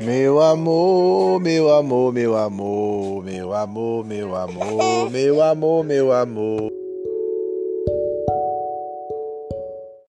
Meu amor, meu amor, meu amor, meu amor, meu amor, meu amor, meu amor.